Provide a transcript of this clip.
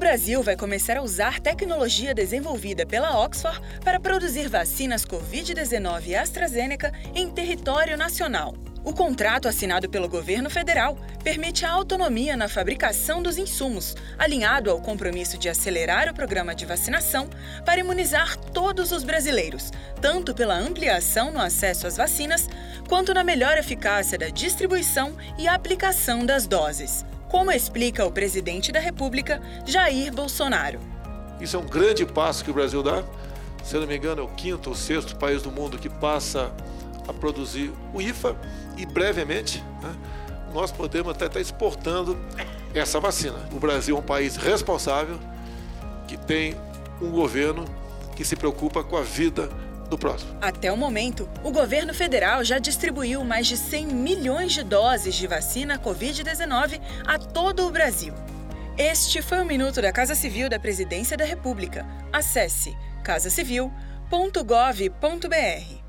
Brasil vai começar a usar tecnologia desenvolvida pela Oxford para produzir vacinas Covid-19 e AstraZeneca em território nacional. O contrato assinado pelo governo federal permite a autonomia na fabricação dos insumos, alinhado ao compromisso de acelerar o programa de vacinação para imunizar todos os brasileiros, tanto pela ampliação no acesso às vacinas, quanto na melhor eficácia da distribuição e aplicação das doses como explica o presidente da República, Jair Bolsonaro. Isso é um grande passo que o Brasil dá. Se não me engano, é o quinto ou sexto país do mundo que passa a produzir o IFA e brevemente né, nós podemos até estar exportando essa vacina. O Brasil é um país responsável que tem um governo que se preocupa com a vida do próximo. Até o momento, o governo federal já distribuiu mais de 100 milhões de doses de vacina Covid-19 a todo o Brasil. Este foi o Minuto da Casa Civil da Presidência da República. Acesse casacivil.gov.br.